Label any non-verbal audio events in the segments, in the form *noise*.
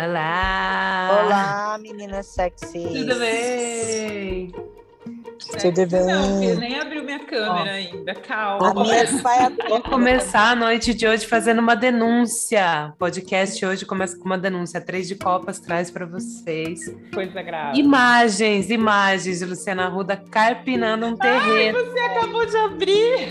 Olá! Olá, meninas sexy. Tudo bem? Tudo bem? Não, nem abriu câmera ainda. Calma. Minha vai Vou começar a noite de hoje fazendo uma denúncia. O podcast hoje começa com uma denúncia. Três de copas traz para vocês Coisa grave. imagens, imagens de Luciana Arruda carpinando um terreno. Você acabou de abrir.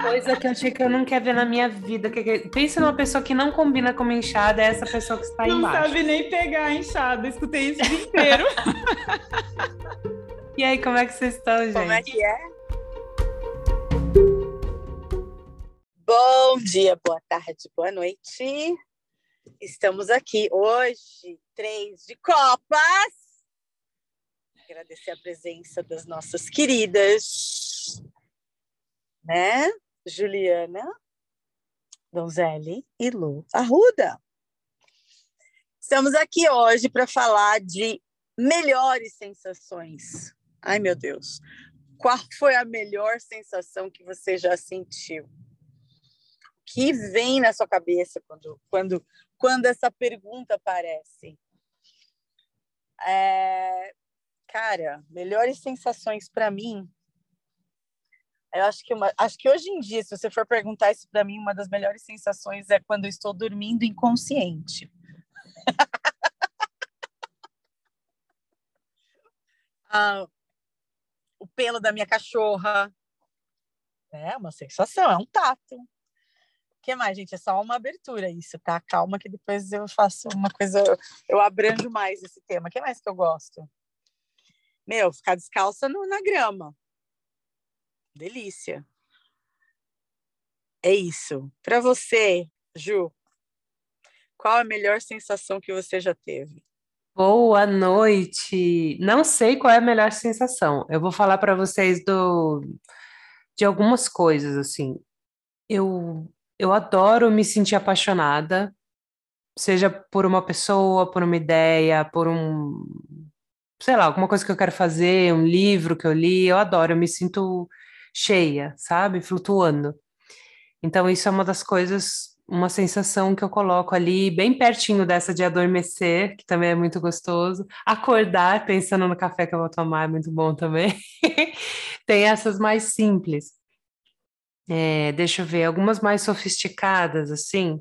Coisa que eu achei que eu não quero ver na minha vida. Pensa numa pessoa que não combina com uma enxada, é essa pessoa que está aí Não embaixo. sabe nem pegar a enxada. Escutei isso o dia inteiro. *laughs* E aí, como é que vocês estão, gente? Como é que é? Bom dia, boa tarde, boa noite. Estamos aqui hoje, três de copas. Agradecer a presença das nossas queridas, né? Juliana, Donzelli e Lu Arruda. Estamos aqui hoje para falar de melhores sensações. Ai, meu Deus. Qual foi a melhor sensação que você já sentiu? Que vem na sua cabeça quando, quando, quando essa pergunta aparece? É, cara, melhores sensações para mim. Eu acho que, uma, acho que hoje em dia, se você for perguntar isso para mim, uma das melhores sensações é quando eu estou dormindo inconsciente. *laughs* Ah, o pelo da minha cachorra. É uma sensação, é um tato. Que mais, gente? É só uma abertura isso, tá? Calma que depois eu faço uma coisa, eu abranjo mais esse tema. O que mais que eu gosto? Meu, ficar descalça no, na grama. Delícia. É isso. Para você, Ju, qual a melhor sensação que você já teve? Boa noite. Não sei qual é a melhor sensação. Eu vou falar para vocês do de algumas coisas assim. Eu eu adoro me sentir apaixonada, seja por uma pessoa, por uma ideia, por um sei lá, alguma coisa que eu quero fazer, um livro que eu li, eu adoro, eu me sinto cheia, sabe? Flutuando. Então isso é uma das coisas uma sensação que eu coloco ali bem pertinho dessa de adormecer, que também é muito gostoso. Acordar pensando no café que eu vou tomar é muito bom também. *laughs* Tem essas mais simples. É, deixa eu ver, algumas mais sofisticadas, assim.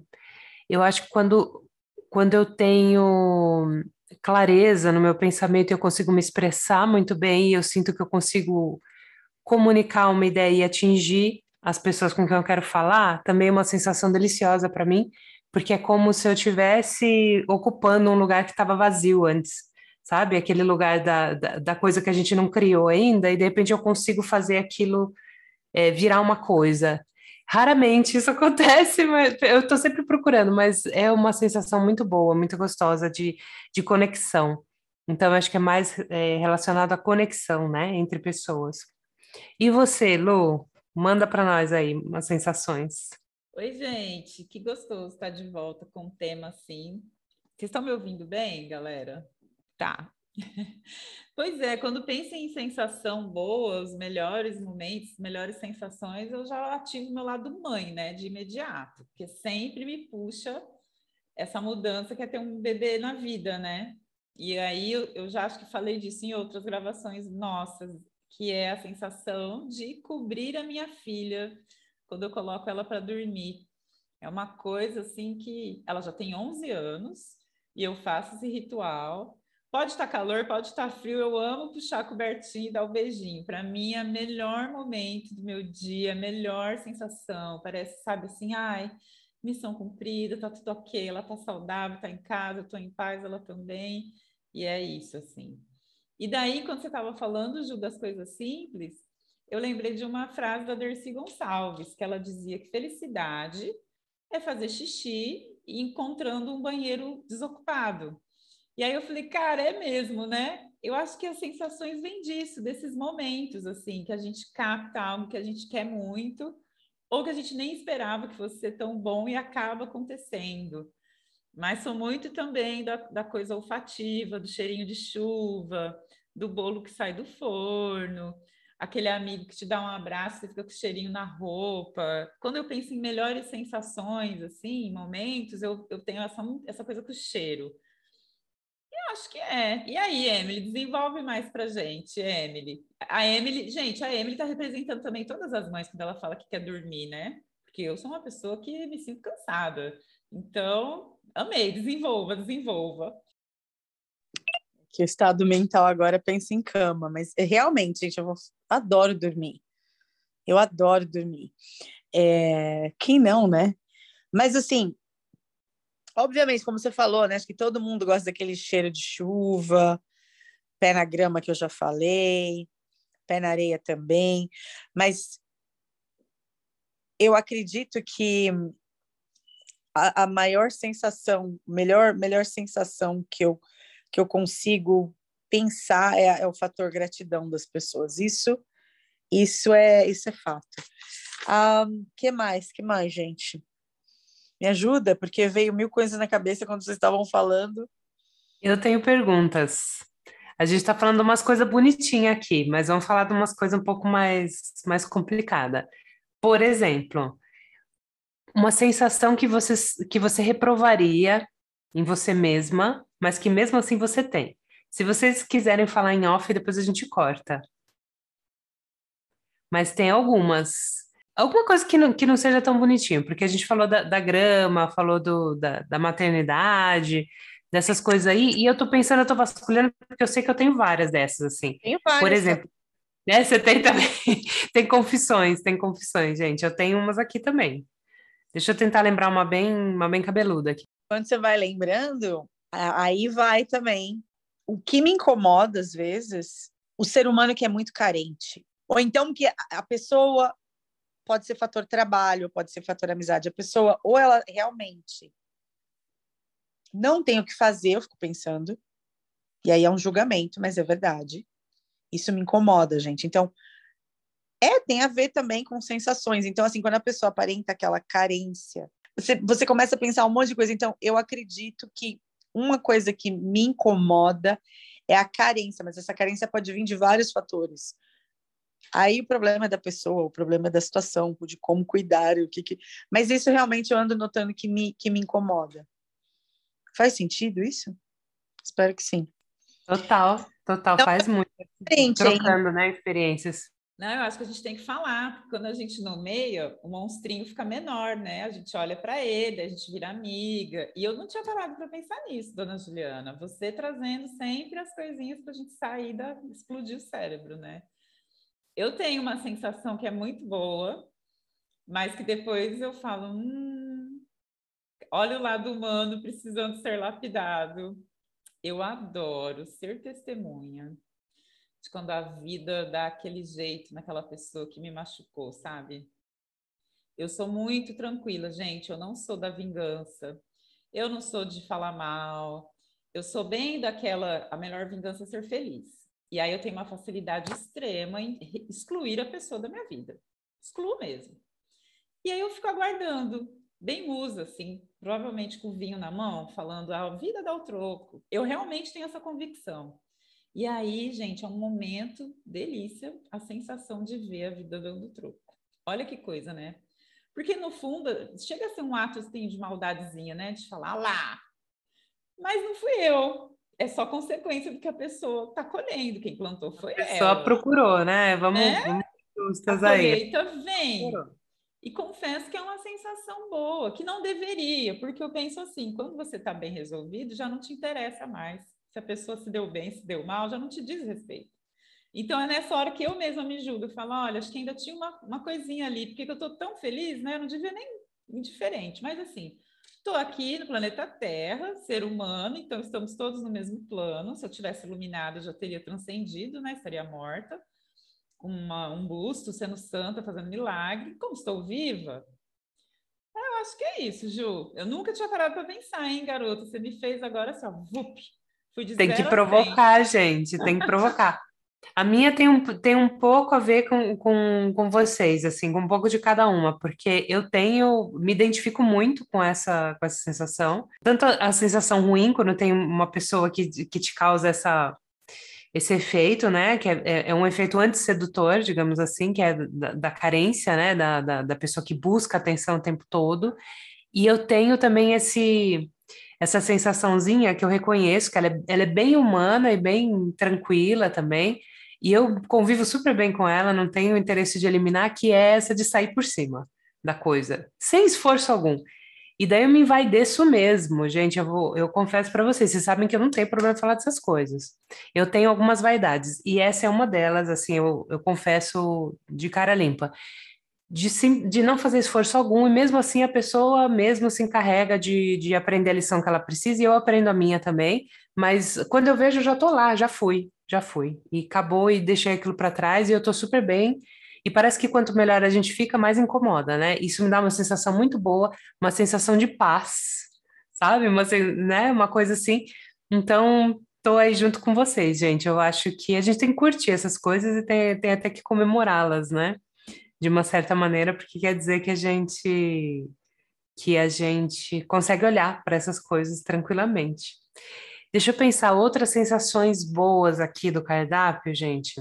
Eu acho que quando, quando eu tenho clareza no meu pensamento, eu consigo me expressar muito bem e eu sinto que eu consigo comunicar uma ideia e atingir as pessoas com quem eu quero falar, também é uma sensação deliciosa para mim, porque é como se eu estivesse ocupando um lugar que estava vazio antes, sabe? Aquele lugar da, da, da, coisa que a gente não criou ainda, e de repente eu consigo fazer aquilo é, virar uma coisa. Raramente isso *laughs* acontece, mas eu estou sempre procurando, mas é uma sensação muito boa, muito gostosa de, de conexão. Então, acho que é mais é, relacionado à conexão, né, entre pessoas. E você, Lu? Manda para nós aí umas sensações. Oi, gente, que gostoso estar de volta com um tema assim. Vocês estão me ouvindo bem, galera? Tá. *laughs* Pois é, quando penso em sensação boa, os melhores momentos, melhores sensações, eu já ativo meu lado mãe, né, de imediato, porque sempre me puxa essa mudança que é ter um bebê na vida, né? E aí eu, eu já acho que falei disso em outras gravações nossas, que é a sensação de cobrir a minha filha quando eu coloco ela para dormir. É uma coisa assim que ela já tem 11 anos e eu faço esse ritual. Pode estar calor, pode estar frio, eu amo puxar a cobertinha e dar o um beijinho. Para mim é o melhor momento do meu dia, melhor sensação. Parece, sabe assim, ai, missão cumprida, tá tudo ok, ela tá saudável, tá em casa, eu tô em paz, ela também. E é isso, assim. E daí, quando você estava falando, Ju, das coisas simples, eu lembrei de uma frase da Dercy Gonçalves, que ela dizia que felicidade é fazer xixi encontrando um banheiro desocupado. E aí eu falei, cara, é mesmo, né? Eu acho que as sensações vêm disso, desses momentos, assim, que a gente capta algo que a gente quer muito, ou que a gente nem esperava que fosse ser tão bom e acaba acontecendo. Mas sou muito também da, da coisa olfativa, do cheirinho de chuva, do bolo que sai do forno, aquele amigo que te dá um abraço e fica com cheirinho na roupa. Quando eu penso em melhores sensações, assim, momentos, eu, eu tenho essa, essa coisa com cheiro. Acho que é. E aí, Emily, desenvolve mais pra gente, Emily. A Emily, gente, a Emily tá representando também todas as mães quando ela fala que quer dormir, né? Porque eu sou uma pessoa que me sinto cansada. Então, amei, desenvolva, desenvolva. Que o estado mental agora pensa em cama, mas é, realmente, gente, eu vou, adoro dormir. Eu adoro dormir. É, quem não, né? Mas assim, obviamente, como você falou, né? Acho que todo mundo gosta daquele cheiro de chuva, pé na grama que eu já falei, pé na areia também. Mas eu acredito que a, a maior sensação, melhor, melhor sensação que eu, que eu consigo pensar é, é o fator gratidão das pessoas. Isso, isso é, isso é fato. Um, que mais? Que mais, gente? Me ajuda, porque veio mil coisas na cabeça quando vocês estavam falando. Eu tenho perguntas. A gente está falando umas coisas bonitinhas aqui, mas vamos falar de umas coisas um pouco mais, mais complicadas. Por exemplo, uma sensação que você, que você reprovaria em você mesma, mas que mesmo assim você tem. Se vocês quiserem falar em off, depois a gente corta. Mas tem algumas. Alguma coisa que não, que não seja tão bonitinho, porque a gente falou da, da grama, falou do, da, da maternidade, dessas coisas aí, e eu tô pensando, eu tô vasculhando, porque eu sei que eu tenho várias dessas, assim. Tenho várias. Por exemplo, né, você tem também, *laughs* tem confissões, tem confissões, gente, eu tenho umas aqui também. Deixa eu tentar lembrar uma bem, uma bem cabeluda aqui. Quando você vai lembrando, aí vai também. O que me incomoda às vezes, o ser humano que é muito carente. Ou então que a pessoa pode ser fator trabalho, pode ser fator amizade. A pessoa, ou ela realmente não tem o que fazer, eu fico pensando, e aí é um julgamento, mas é verdade. Isso me incomoda, gente. Então, é, tem a ver também com sensações. Então, assim, quando a pessoa aparenta aquela carência, você, você começa a pensar um monte de coisa. Então, eu acredito que uma coisa que me incomoda é a carência, mas essa carência pode vir de vários fatores. Aí o problema é da pessoa, o problema é da situação, de como cuidar, o que, que... Mas isso realmente eu ando notando que me, que me incomoda. Faz sentido isso? Espero que sim. Total, total, então, faz muito. Trocando, né, experiências. Não, eu acho que a gente tem que falar, porque quando a gente nomeia, o monstrinho fica menor, né? A gente olha para ele, a gente vira amiga. E eu não tinha parado para pensar nisso, dona Juliana. Você trazendo sempre as coisinhas para a gente sair da explodir o cérebro, né? Eu tenho uma sensação que é muito boa, mas que depois eu falo, hum, olha o lado humano precisando ser lapidado. Eu adoro ser testemunha de quando a vida dá aquele jeito naquela pessoa que me machucou, sabe? Eu sou muito tranquila, gente. Eu não sou da vingança. Eu não sou de falar mal. Eu sou bem daquela. A melhor vingança é ser feliz. E aí eu tenho uma facilidade extrema em excluir a pessoa da minha vida. Excluo mesmo. E aí eu fico aguardando, bem musa, assim, provavelmente com o vinho na mão, falando a vida dá o troco. Eu realmente tenho essa convicção. E aí, gente, é um momento delícia a sensação de ver a vida dando troco. Olha que coisa, né? Porque no fundo, chega a ser um ato assim, de maldadezinha, né? De falar lá. Mas não fui eu. É só consequência do que a pessoa está colhendo. Quem plantou foi ela. Só procurou, né? Vamos, é? vamos justas a aí. vem. E confesso que é uma sensação boa, que não deveria, porque eu penso assim, quando você está bem resolvido, já não te interessa mais se a pessoa se deu bem, se deu mal, já não te diz respeito. Então é nessa hora que eu mesma me julgo, eu falo, olha, acho que ainda tinha uma, uma coisinha ali, porque eu estou tão feliz, né? Eu não devia nem indiferente, mas assim, estou aqui no planeta Terra, ser humano, então estamos todos no mesmo plano. Se eu tivesse iluminado, eu já teria transcendido, né? Estaria morta, uma, um busto, sendo santa, fazendo milagre. Como estou viva? Eu acho que é isso, Ju. Eu nunca tinha parado para pensar, hein, garota? Você me fez agora assim, ó, vup, tem que provocar, gente, tem que provocar. *laughs* A minha tem um, tem um pouco a ver com, com, com vocês, assim, com um pouco de cada uma, porque eu tenho, me identifico muito com essa, com essa sensação. Tanto a, a sensação ruim, quando tem uma pessoa que, que te causa essa, esse efeito, né, que é, é, é um efeito antissedutor, digamos assim, que é da, da carência, né, da, da, da pessoa que busca atenção o tempo todo. E eu tenho também esse essa sensaçãozinha que eu reconheço que ela é, ela é bem humana e bem tranquila também, e eu convivo super bem com ela, não tenho interesse de eliminar, que é essa de sair por cima da coisa, sem esforço algum. E daí eu me envaideço mesmo, gente. Eu, vou, eu confesso para vocês, vocês sabem que eu não tenho problema de falar dessas coisas. Eu tenho algumas vaidades, e essa é uma delas, assim, eu, eu confesso de cara limpa. De, sim, de não fazer esforço algum, e mesmo assim a pessoa mesmo se encarrega de, de aprender a lição que ela precisa, e eu aprendo a minha também, mas quando eu vejo, eu já tô lá, já fui, já fui. E acabou e deixei aquilo para trás, e eu tô super bem, e parece que quanto melhor a gente fica, mais incomoda, né? Isso me dá uma sensação muito boa, uma sensação de paz, sabe? Uma, né? uma coisa assim. Então, tô aí junto com vocês, gente. Eu acho que a gente tem que curtir essas coisas e tem, tem até que comemorá-las, né? De uma certa maneira, porque quer dizer que a gente que a gente consegue olhar para essas coisas tranquilamente. Deixa eu pensar outras sensações boas aqui do cardápio, gente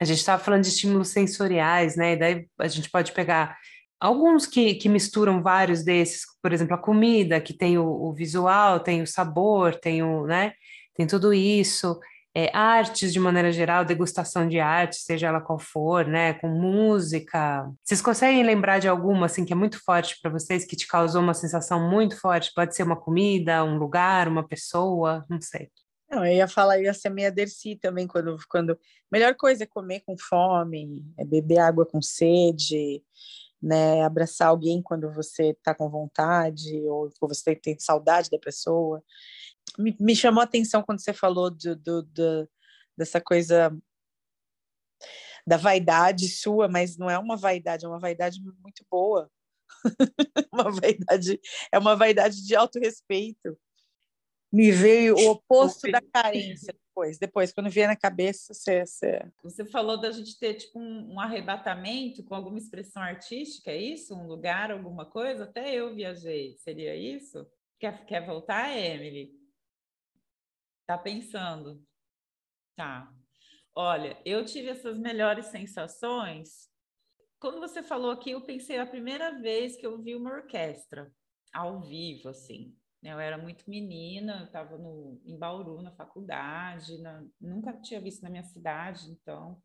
a gente estava falando de estímulos sensoriais, né? E daí a gente pode pegar alguns que, que misturam vários desses, por exemplo, a comida, que tem o, o visual, tem o sabor, tem o, né? Tem tudo isso. É, artes de maneira geral, degustação de arte, seja ela qual for, né? Com música. Vocês conseguem lembrar de alguma assim que é muito forte para vocês, que te causou uma sensação muito forte? Pode ser uma comida, um lugar, uma pessoa, não sei. Não, eu ia falar, eu ia ser meia Dercy também, quando, quando... Melhor coisa é comer com fome, é beber água com sede, né? Abraçar alguém quando você está com vontade, ou você tem saudade da pessoa. Me, me chamou a atenção quando você falou do, do, do, dessa coisa da vaidade sua, mas não é uma vaidade, é uma vaidade muito boa. *laughs* uma vaidade, é uma vaidade de autorrespeito me veio o oposto da carência depois. Depois, quando vier na cabeça, você, você... Você falou da gente ter tipo um, um, arrebatamento com alguma expressão artística, é isso? Um lugar, alguma coisa? Até eu viajei. Seria isso? Quer, quer voltar, Emily? Tá pensando? Tá. Olha, eu tive essas melhores sensações. Quando você falou aqui, eu pensei a primeira vez que eu vi uma orquestra ao vivo, assim. Né, eu era muito menina, eu estava em Bauru, na faculdade, na, nunca tinha visto na minha cidade, então.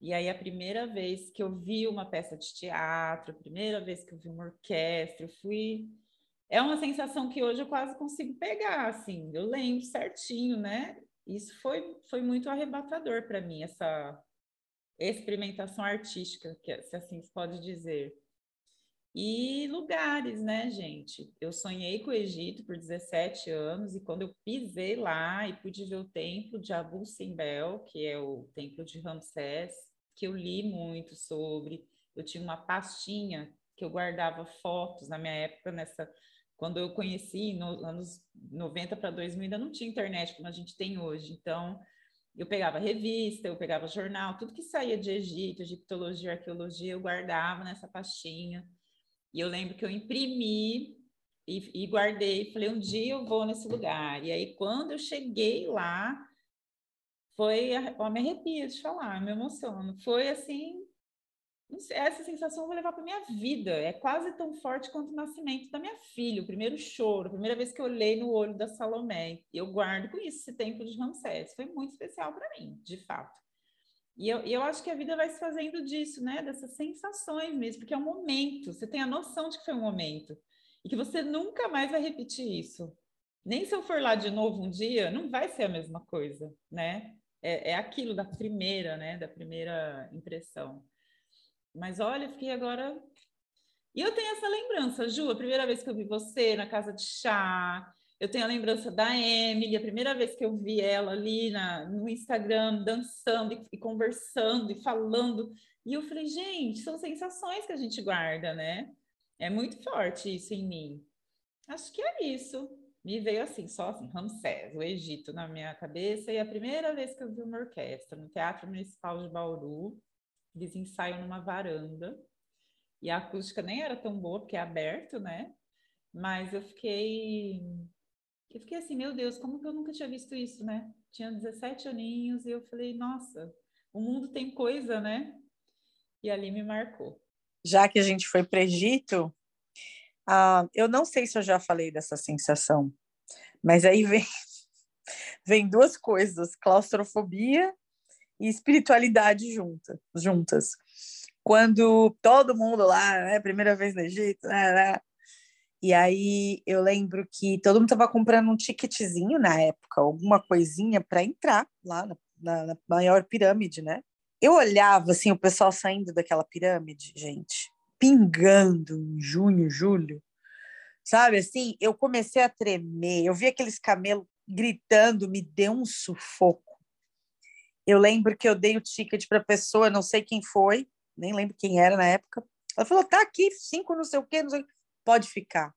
E aí, a primeira vez que eu vi uma peça de teatro, a primeira vez que eu vi uma orquestra, eu fui. É uma sensação que hoje eu quase consigo pegar, assim, eu lembro certinho, né? Isso foi, foi muito arrebatador para mim, essa experimentação artística, que, se assim se pode dizer. E lugares, né, gente? Eu sonhei com o Egito por 17 anos e quando eu pisei lá e pude ver o templo de Abu Simbel, que é o templo de Ramsés, que eu li muito sobre, eu tinha uma pastinha que eu guardava fotos na minha época nessa quando eu conheci nos anos 90 para 2000 ainda não tinha internet como a gente tem hoje. Então, eu pegava revista, eu pegava jornal, tudo que saía de Egito, egiptologia, arqueologia, eu guardava nessa pastinha. E eu lembro que eu imprimi e, e guardei, falei, um dia eu vou nesse lugar. E aí, quando eu cheguei lá, foi, ó, me arrepio de falar, me emociono. Foi assim, essa sensação eu vou levar para minha vida. É quase tão forte quanto o nascimento da minha filha, o primeiro choro, a primeira vez que eu olhei no olho da Salomé. Eu guardo com isso esse tempo de Ramsés. Foi muito especial para mim, de fato. E eu, eu acho que a vida vai se fazendo disso, né? Dessas sensações mesmo, porque é um momento, você tem a noção de que foi um momento. E que você nunca mais vai repetir isso. Nem se eu for lá de novo um dia, não vai ser a mesma coisa, né? É, é aquilo da primeira, né? Da primeira impressão. Mas olha, fiquei agora. E eu tenho essa lembrança, Ju, a primeira vez que eu vi você na casa de chá, eu tenho a lembrança da Emily, a primeira vez que eu vi ela ali na, no Instagram, dançando e, e conversando e falando. E eu falei, gente, são sensações que a gente guarda, né? É muito forte isso em mim. Acho que é isso. Me veio assim, só assim, Ramsés, o Egito na minha cabeça. E a primeira vez que eu vi uma orquestra no Teatro Municipal de Bauru, eles ensaiam numa varanda. E a acústica nem era tão boa, porque é aberto, né? Mas eu fiquei eu fiquei assim, meu Deus, como que eu nunca tinha visto isso, né? Tinha 17 aninhos e eu falei, nossa, o mundo tem coisa, né? E ali me marcou. Já que a gente foi para Egito, Ah, eu não sei se eu já falei dessa sensação, mas aí vem, *laughs* vem duas coisas: claustrofobia e espiritualidade junta, juntas. Quando todo mundo lá, né, primeira vez no Egito, né, né, e aí eu lembro que todo mundo estava comprando um ticketzinho na época, alguma coisinha para entrar lá na, na, na, maior pirâmide, né? Eu olhava assim o pessoal saindo daquela pirâmide, gente, pingando em junho, julho, sabe? Assim, eu comecei a tremer. Eu vi aqueles camelos gritando, me deu um sufoco. Eu lembro que eu dei o ticket para a pessoa, não sei quem foi, nem lembro quem era na época. Ela falou: tá aqui, cinco, não sei o quê, não sei o quê pode ficar.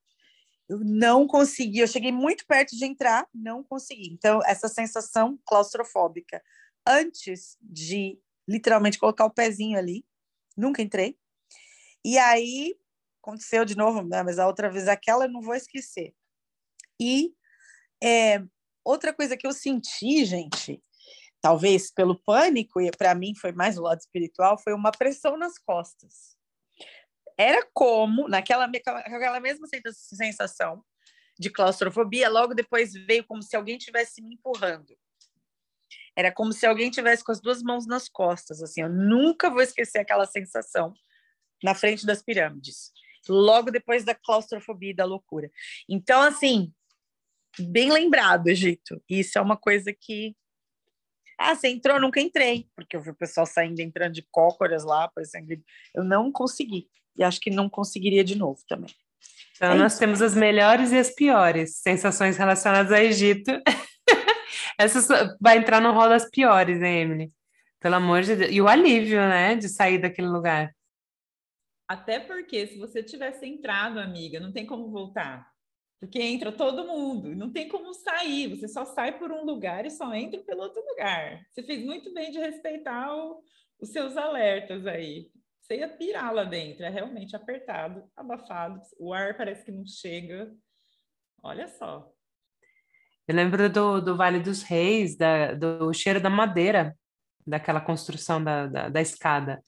Eu não consegui, eu cheguei muito perto de entrar, não consegui. Então, essa sensação claustrofóbica, antes de literalmente colocar o pezinho ali, nunca entrei. E aí aconteceu de novo, né? mas a outra vez aquela eu não vou esquecer. E é, outra coisa que eu senti, gente, talvez pelo pânico, e para mim foi mais o lado espiritual, foi uma pressão nas costas. Era como, naquela aquela mesma sensação de claustrofobia, logo depois veio como se alguém tivesse me empurrando. Era como se alguém tivesse com as duas mãos nas costas, assim. Eu nunca vou esquecer aquela sensação na frente das pirâmides, logo depois da claustrofobia e da loucura. Então, assim, bem lembrado, Egito. Isso é uma coisa que ah, você entrou? Nunca entrei, porque eu vi o pessoal saindo, entrando de cócoras lá, parecendo. Eu não consegui e acho que não conseguiria de novo também. Então, é nós isso. temos as melhores e as piores sensações relacionadas ao Egito. *laughs* Essa vai entrar no rol das piores, hein, Emily? Pelo amor de Deus. E o alívio, né, de sair daquele lugar. Até porque, se você tivesse entrado, amiga, não tem como voltar. Porque entra todo mundo, não tem como sair. Você só sai por um lugar e só entra pelo outro lugar. Você fez muito bem de respeitar o, os seus alertas aí. Você ia pirar lá dentro, é realmente apertado, abafado, o ar parece que não chega. Olha só. Eu lembro do, do Vale dos Reis, da, do cheiro da madeira, daquela construção da, da, da escada.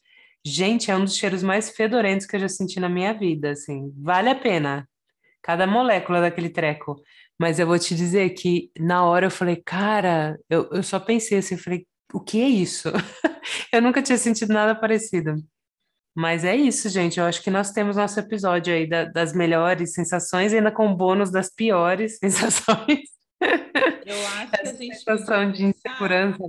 Gente, é um dos cheiros mais fedorentos que eu já senti na minha vida, assim. Vale a pena, cada molécula daquele treco. Mas eu vou te dizer que na hora eu falei, cara, eu, eu só pensei assim, eu falei, o que é isso? *laughs* eu nunca tinha sentido nada parecido. Mas é isso, gente. Eu acho que nós temos nosso episódio aí da, das melhores sensações, ainda com bônus das piores *laughs* sensações. Eu acho que a gente. Sensação de insegurança.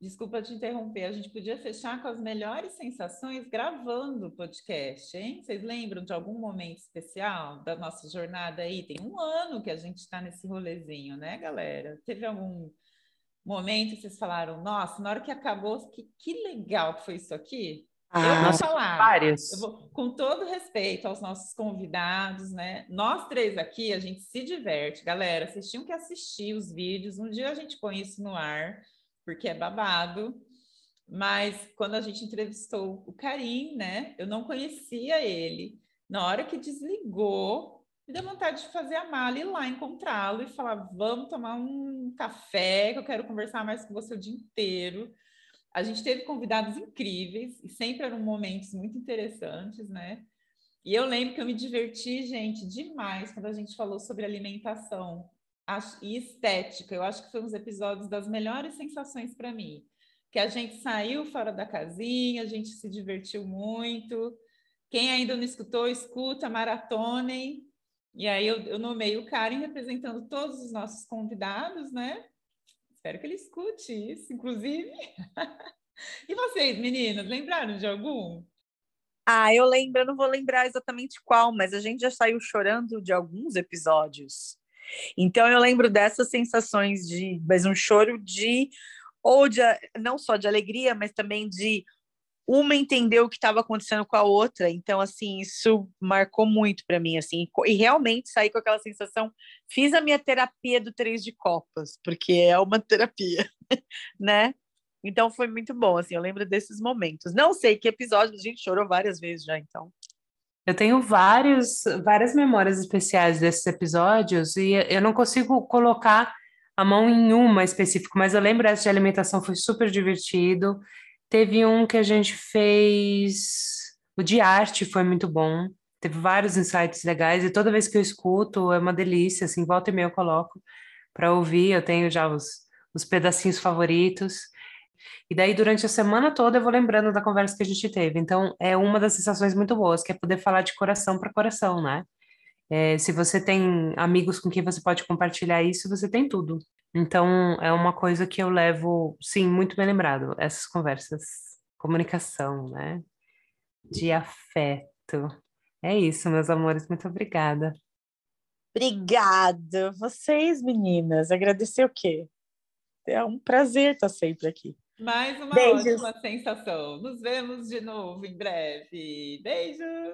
Desculpa te interromper, a gente podia fechar com as melhores sensações gravando o podcast, hein? Vocês lembram de algum momento especial da nossa jornada aí? Tem um ano que a gente está nesse rolezinho, né, galera? Teve algum momento que vocês falaram, nossa, na hora que acabou, que, que legal que foi isso aqui? Ah, eu vou falar, vários. Eu vou, com todo respeito aos nossos convidados, né? Nós três aqui, a gente se diverte, galera. Vocês tinham que assistir os vídeos. Um dia a gente põe isso no ar, porque é babado. Mas quando a gente entrevistou o Karim, né? Eu não conhecia ele. Na hora que desligou, me deu vontade de fazer a mala e ir lá encontrá-lo e falar: vamos tomar um café, que eu quero conversar mais com você o dia inteiro. A gente teve convidados incríveis e sempre eram momentos muito interessantes, né? E eu lembro que eu me diverti, gente, demais quando a gente falou sobre alimentação e estética. Eu acho que foi um dos episódios das melhores sensações para mim. Que a gente saiu fora da casinha, a gente se divertiu muito. Quem ainda não escutou, escuta, maratonem. E aí eu, eu nomei o Karen representando todos os nossos convidados, né? Espero que ele escute isso, inclusive. *laughs* e vocês, meninas, lembraram de algum? Ah, eu lembro, eu não vou lembrar exatamente qual, mas a gente já saiu chorando de alguns episódios. Então eu lembro dessas sensações de, mas um choro de ou de não só de alegria, mas também de uma entender o que estava acontecendo com a outra. Então, assim, isso marcou muito para mim, assim, e realmente saí com aquela sensação. Fiz a minha terapia do Três de Copas, porque é uma *laughs* terapia, né? Então foi muito bom, assim, eu lembro desses momentos. Não sei que episódio, a gente chorou várias vezes já, então. Eu tenho vários, várias memórias especiais desses episódios e eu não consigo colocar a mão em uma específica, mas eu lembro essa de alimentação foi super divertido. Teve um que a gente fez, o de arte foi muito bom. teve vários insights legais e toda vez que eu escuto é uma delícia, assim, volta e meia eu coloco para ouvir, eu tenho já os, os pedacinhos favoritos. E daí, durante a semana toda, eu vou lembrando da conversa que a gente teve. Então, é uma das sensações muito boas, que é poder falar de coração para coração, né? É, se você tem amigos com quem você pode compartilhar isso, você tem tudo. Então, é uma coisa que eu levo, sim, muito bem lembrado, essas conversas. Comunicação, né? De afeto. É isso, meus amores, muito obrigada. Obrigada. Vocês, meninas, agradecer o quê? É um prazer estar sempre aqui. Mais uma Beijos. ótima sensação. Nos vemos de novo em breve. Beijos!